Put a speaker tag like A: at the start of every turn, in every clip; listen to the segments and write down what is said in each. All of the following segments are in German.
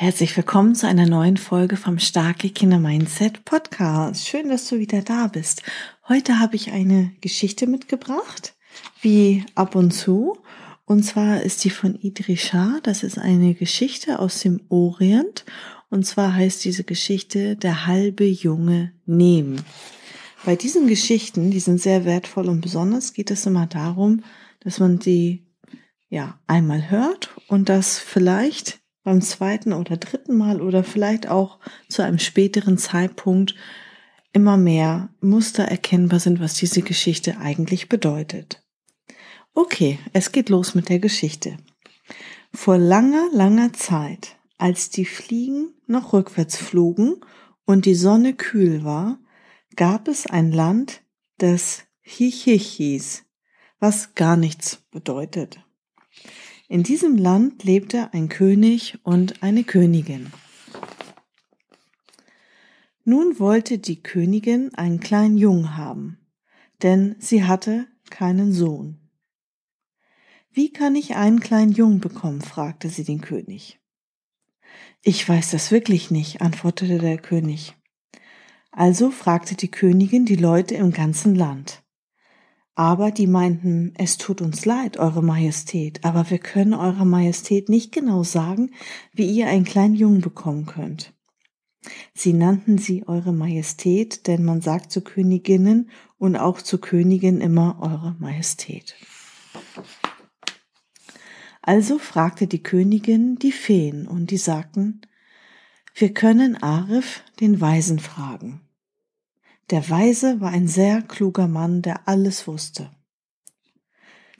A: Herzlich willkommen zu einer neuen Folge vom Starke Kinder Mindset Podcast. Schön, dass du wieder da bist. Heute habe ich eine Geschichte mitgebracht, wie ab und zu. Und zwar ist die von Idrisha. Das ist eine Geschichte aus dem Orient. Und zwar heißt diese Geschichte Der halbe Junge nehmen. Bei diesen Geschichten, die sind sehr wertvoll und besonders, geht es immer darum, dass man die ja einmal hört und das vielleicht beim zweiten oder dritten Mal oder vielleicht auch zu einem späteren Zeitpunkt immer mehr Muster erkennbar sind, was diese Geschichte eigentlich bedeutet. Okay, es geht los mit der Geschichte. Vor langer, langer Zeit, als die Fliegen noch rückwärts flogen und die Sonne kühl war, gab es ein Land, das Hichich hieß, was gar nichts bedeutet. In diesem Land lebte ein König und eine Königin. Nun wollte die Königin einen kleinen Jungen haben, denn sie hatte keinen Sohn. Wie kann ich einen kleinen Jungen bekommen? fragte sie den König. Ich weiß das wirklich nicht, antwortete der König. Also fragte die Königin die Leute im ganzen Land. Aber die meinten, es tut uns leid, Eure Majestät, aber wir können Eurer Majestät nicht genau sagen, wie ihr einen kleinen Jungen bekommen könnt. Sie nannten sie Eure Majestät, denn man sagt zu Königinnen und auch zu Königen immer Eure Majestät. Also fragte die Königin die Feen und die sagten, wir können Arif, den Weisen, fragen. Der Weise war ein sehr kluger Mann, der alles wusste.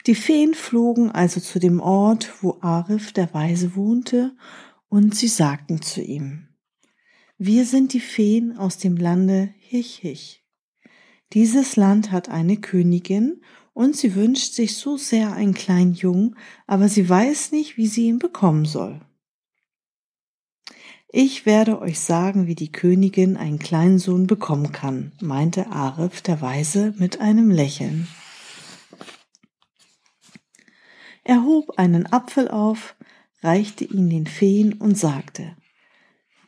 A: Die Feen flogen also zu dem Ort, wo Arif, der Weise, wohnte, und sie sagten zu ihm, wir sind die Feen aus dem Lande Hichich. Dieses Land hat eine Königin und sie wünscht sich so sehr einen kleinen Jungen, aber sie weiß nicht, wie sie ihn bekommen soll. Ich werde euch sagen, wie die Königin einen kleinen Sohn bekommen kann, meinte Arif der Weise mit einem Lächeln. Er hob einen Apfel auf, reichte ihn den Feen und sagte,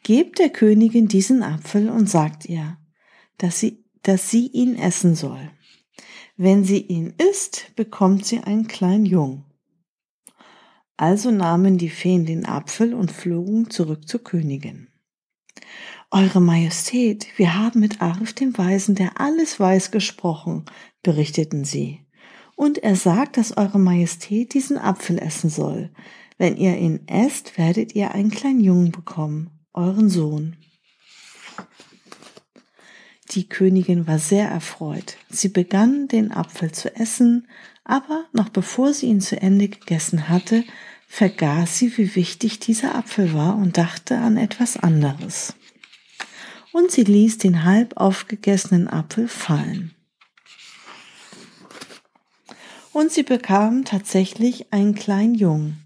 A: Gebt der Königin diesen Apfel und sagt ihr, dass sie, dass sie ihn essen soll. Wenn sie ihn isst, bekommt sie einen kleinen Jungen. Also nahmen die Feen den Apfel und flogen zurück zur Königin. Eure Majestät, wir haben mit Arif dem Weisen, der alles weiß, gesprochen, berichteten sie. Und er sagt, dass Eure Majestät diesen Apfel essen soll. Wenn ihr ihn esst, werdet ihr einen kleinen Jungen bekommen, euren Sohn. Die Königin war sehr erfreut. Sie begann den Apfel zu essen, aber noch bevor sie ihn zu Ende gegessen hatte, vergaß sie, wie wichtig dieser Apfel war und dachte an etwas anderes. Und sie ließ den halb aufgegessenen Apfel fallen. Und sie bekam tatsächlich einen kleinen Jungen.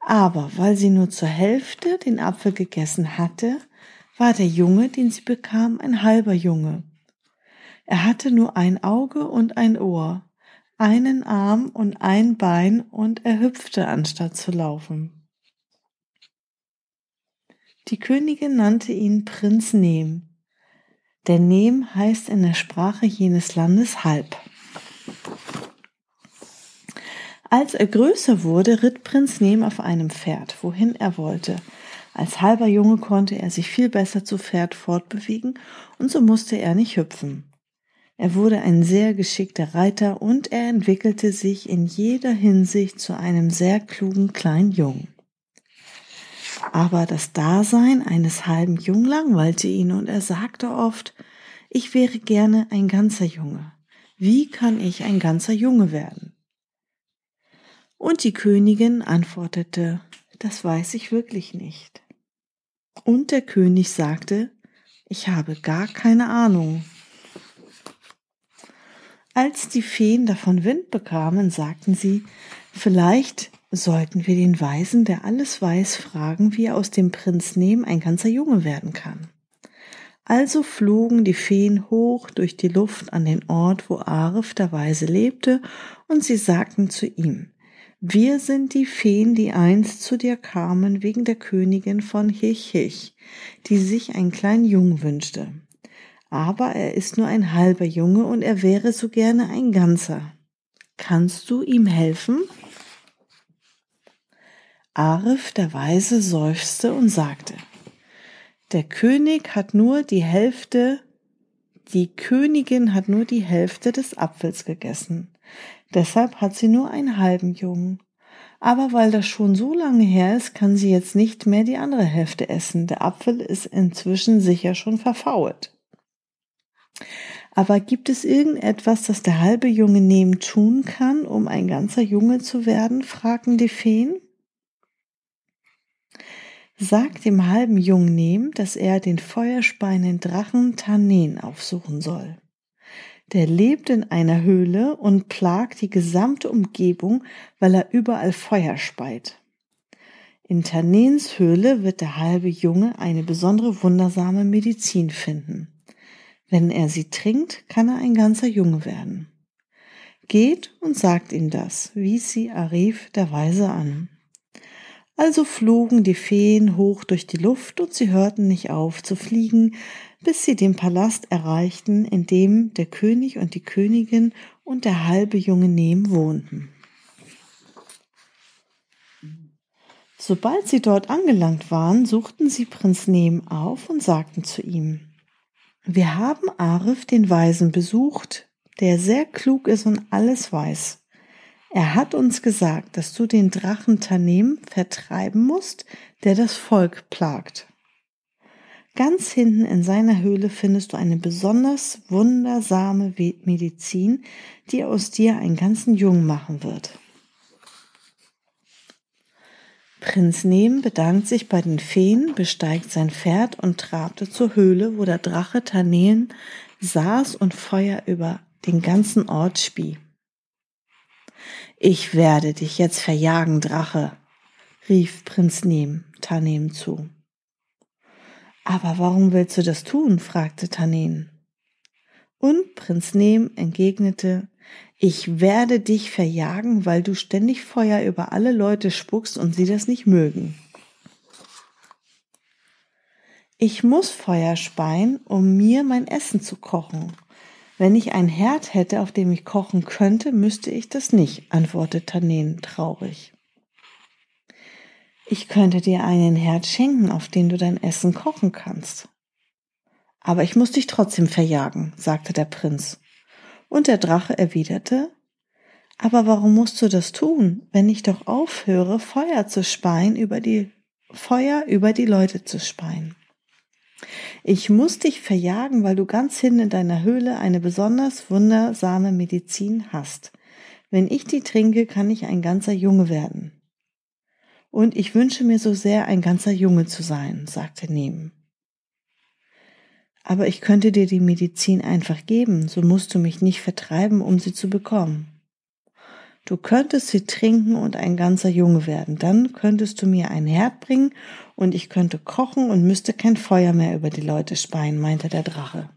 A: Aber weil sie nur zur Hälfte den Apfel gegessen hatte, war der Junge, den sie bekam, ein halber Junge. Er hatte nur ein Auge und ein Ohr, einen Arm und ein Bein und er hüpfte, anstatt zu laufen. Die Königin nannte ihn Prinz Nem. Der Nem heißt in der Sprache jenes Landes halb. Als er größer wurde, ritt Prinz Nem auf einem Pferd, wohin er wollte, als halber Junge konnte er sich viel besser zu Pferd fortbewegen und so musste er nicht hüpfen. Er wurde ein sehr geschickter Reiter und er entwickelte sich in jeder Hinsicht zu einem sehr klugen kleinen Jungen. Aber das Dasein eines halben Jungen langweilte ihn und er sagte oft, ich wäre gerne ein ganzer Junge. Wie kann ich ein ganzer Junge werden? Und die Königin antwortete, das weiß ich wirklich nicht. Und der König sagte, ich habe gar keine Ahnung. Als die Feen davon Wind bekamen, sagten sie, vielleicht sollten wir den Weisen, der alles weiß, fragen, wie er aus dem Prinz Nehm ein ganzer Junge werden kann. Also flogen die Feen hoch durch die Luft an den Ort, wo Arif der Weise lebte, und sie sagten zu ihm, wir sind die Feen, die einst zu dir kamen wegen der Königin von Hichich, die sich einen kleinen Jungen wünschte. Aber er ist nur ein halber Junge und er wäre so gerne ein ganzer. Kannst du ihm helfen? Arif der Weise seufzte und sagte, der König hat nur die Hälfte, die Königin hat nur die Hälfte des Apfels gegessen. Deshalb hat sie nur einen halben Jungen. Aber weil das schon so lange her ist, kann sie jetzt nicht mehr die andere Hälfte essen. Der Apfel ist inzwischen sicher schon verfault. Aber gibt es irgendetwas, das der halbe Junge nehmen tun kann, um ein ganzer Junge zu werden? fragten die Feen. Sag dem halben Jungnehm, dass er den feuerspeienden Drachen Tanen aufsuchen soll. Der lebt in einer Höhle und plagt die gesamte Umgebung, weil er überall Feuer speit. In Tanens Höhle wird der halbe Junge eine besondere wundersame Medizin finden. Wenn er sie trinkt, kann er ein ganzer Junge werden. Geht und sagt ihm das, wies sie Arif der Weise an. Also flogen die Feen hoch durch die Luft und sie hörten nicht auf zu fliegen, bis sie den Palast erreichten, in dem der König und die Königin und der halbe junge Nehm wohnten. Sobald sie dort angelangt waren, suchten sie Prinz Nehm auf und sagten zu ihm, wir haben Arif den Weisen besucht, der sehr klug ist und alles weiß. Er hat uns gesagt, dass du den Drachen Tanem vertreiben musst, der das Volk plagt. Ganz hinten in seiner Höhle findest du eine besonders wundersame Medizin, die aus dir einen ganzen Jungen machen wird. Prinz Nem bedankt sich bei den Feen, besteigt sein Pferd und trabte zur Höhle, wo der Drache Taneen saß und Feuer über den ganzen Ort spie. Ich werde dich jetzt verjagen, Drache, rief Prinz Nem Tanem zu. Aber warum willst du das tun? fragte Tanen. Und Prinz Nem entgegnete, ich werde dich verjagen, weil du ständig Feuer über alle Leute spuckst und sie das nicht mögen. Ich muss Feuer speien, um mir mein Essen zu kochen, wenn ich ein Herd hätte, auf dem ich kochen könnte, müsste ich das nicht, antwortete Tanen traurig. Ich könnte dir einen Herd schenken, auf den du dein Essen kochen kannst. Aber ich muss dich trotzdem verjagen, sagte der Prinz. Und der Drache erwiderte, aber warum musst du das tun, wenn ich doch aufhöre, Feuer zu speien über die Feuer über die Leute zu speien? Ich muss dich verjagen, weil du ganz hinten in deiner Höhle eine besonders wundersame Medizin hast. Wenn ich die trinke, kann ich ein ganzer Junge werden. Und ich wünsche mir so sehr, ein ganzer Junge zu sein, sagte Nehm. Aber ich könnte dir die Medizin einfach geben, so musst du mich nicht vertreiben, um sie zu bekommen. Du könntest sie trinken und ein ganzer Junge werden. Dann könntest du mir ein Herd bringen und ich könnte kochen und müsste kein Feuer mehr über die Leute speien, meinte der Drache.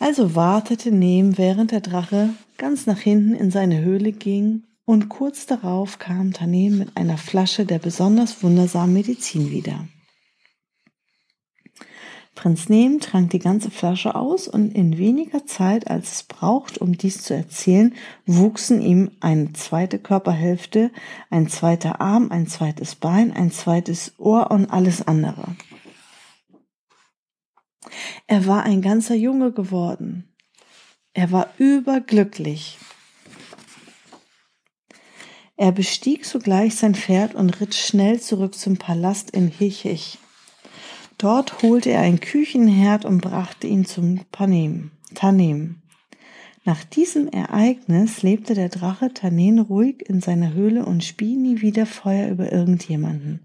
A: Also wartete Nehm, während der Drache ganz nach hinten in seine Höhle ging, und kurz darauf kam Tanem mit einer Flasche der besonders wundersamen Medizin wieder. Prinz Nem trank die ganze Flasche aus und in weniger Zeit, als es braucht, um dies zu erzählen, wuchsen ihm eine zweite Körperhälfte, ein zweiter Arm, ein zweites Bein, ein zweites Ohr und alles andere. Er war ein ganzer Junge geworden. Er war überglücklich. Er bestieg sogleich sein Pferd und ritt schnell zurück zum Palast in Hichich. Dort holte er ein Küchenherd und brachte ihn zum Tanem. Nach diesem Ereignis lebte der Drache Tanen ruhig in seiner Höhle und spie nie wieder Feuer über irgendjemanden.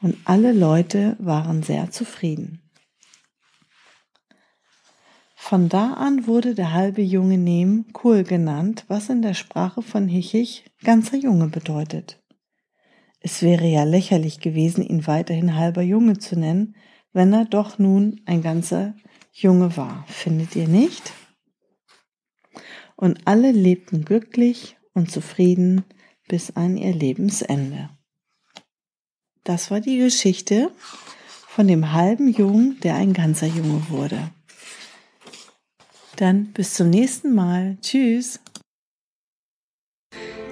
A: und alle Leute waren sehr zufrieden. Von da an wurde der halbe Junge Nehm Kul genannt, was in der Sprache von Hichich ganzer Junge bedeutet. Es wäre ja lächerlich gewesen, ihn weiterhin halber Junge zu nennen, wenn er doch nun ein ganzer Junge war, findet ihr nicht? Und alle lebten glücklich und zufrieden bis an ihr Lebensende. Das war die Geschichte von dem halben Jungen, der ein ganzer Junge wurde. Dann bis zum nächsten Mal. Tschüss.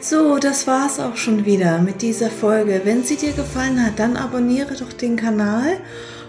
A: So, das war's auch schon wieder mit dieser Folge. Wenn sie dir gefallen hat, dann abonniere doch den Kanal